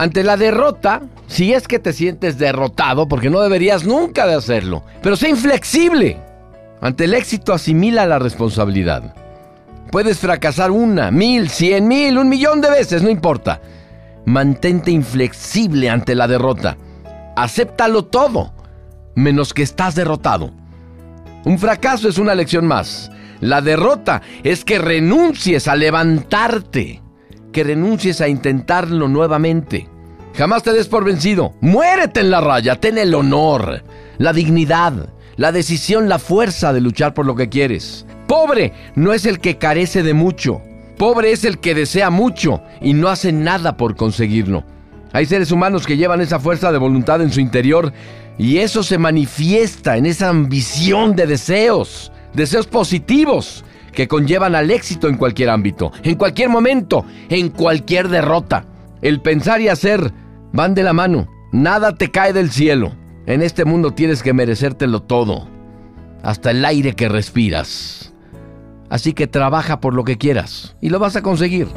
Ante la derrota, si es que te sientes derrotado, porque no deberías nunca de hacerlo, pero sé inflexible. Ante el éxito asimila la responsabilidad. Puedes fracasar una, mil, cien mil, un millón de veces, no importa. Mantente inflexible ante la derrota. Acéptalo todo, menos que estás derrotado. Un fracaso es una lección más. La derrota es que renuncies a levantarte, que renuncies a intentarlo nuevamente. Jamás te des por vencido. Muérete en la raya, ten el honor, la dignidad, la decisión, la fuerza de luchar por lo que quieres. Pobre no es el que carece de mucho. Pobre es el que desea mucho y no hace nada por conseguirlo. Hay seres humanos que llevan esa fuerza de voluntad en su interior y eso se manifiesta en esa ambición de deseos, deseos positivos que conllevan al éxito en cualquier ámbito, en cualquier momento, en cualquier derrota. El pensar y hacer van de la mano. Nada te cae del cielo. En este mundo tienes que merecértelo todo, hasta el aire que respiras. Así que trabaja por lo que quieras y lo vas a conseguir.